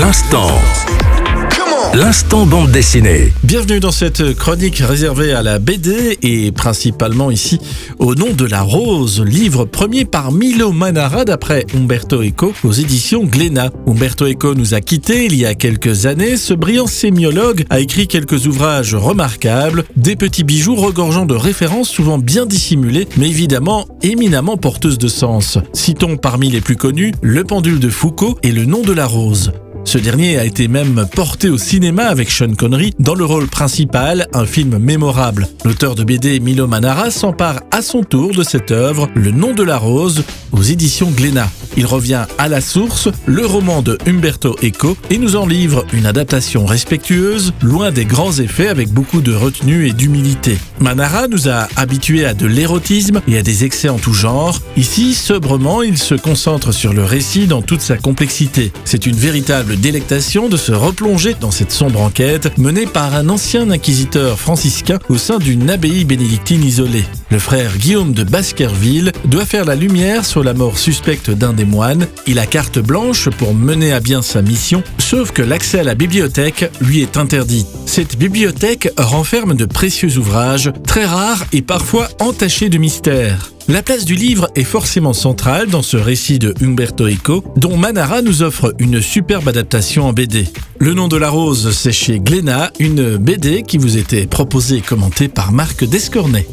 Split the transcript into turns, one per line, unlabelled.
L'instant. L'instant bande dessinée.
Bienvenue dans cette chronique réservée à la BD et principalement ici au nom de la rose, livre premier par Milo Manara d'après Umberto Eco aux éditions Glénat. Umberto Eco nous a quittés il y a quelques années. Ce brillant sémiologue a écrit quelques ouvrages remarquables, des petits bijoux regorgeant de références souvent bien dissimulées, mais évidemment éminemment porteuses de sens. Citons parmi les plus connus Le pendule de Foucault et Le nom de la rose. Ce dernier a été même porté au cinéma avec Sean Connery dans le rôle principal, un film mémorable. L'auteur de BD Milo Manara s'empare à son tour de cette œuvre, Le nom de la rose, aux éditions Glénat. Il revient à la source, le roman de Umberto Eco, et nous en livre une adaptation respectueuse, loin des grands effets avec beaucoup de retenue et d'humilité. Manara nous a habitués à de l'érotisme et à des excès en tout genre. Ici, sobrement, il se concentre sur le récit dans toute sa complexité. C'est une véritable délectation de se replonger dans cette sombre enquête menée par un ancien inquisiteur franciscain au sein d'une abbaye bénédictine isolée. Le frère Guillaume de Baskerville doit faire la lumière sur la mort suspecte d'un des moines. Il a carte blanche pour mener à bien sa mission, sauf que l'accès à la bibliothèque lui est interdit. Cette bibliothèque renferme de précieux ouvrages, très rares et parfois entachés de mystères. La place du livre est forcément centrale dans ce récit de Umberto Eco, dont Manara nous offre une superbe adaptation en BD. Le nom de la rose, c'est chez Glénat, une BD qui vous était proposée et commentée par Marc Descornet.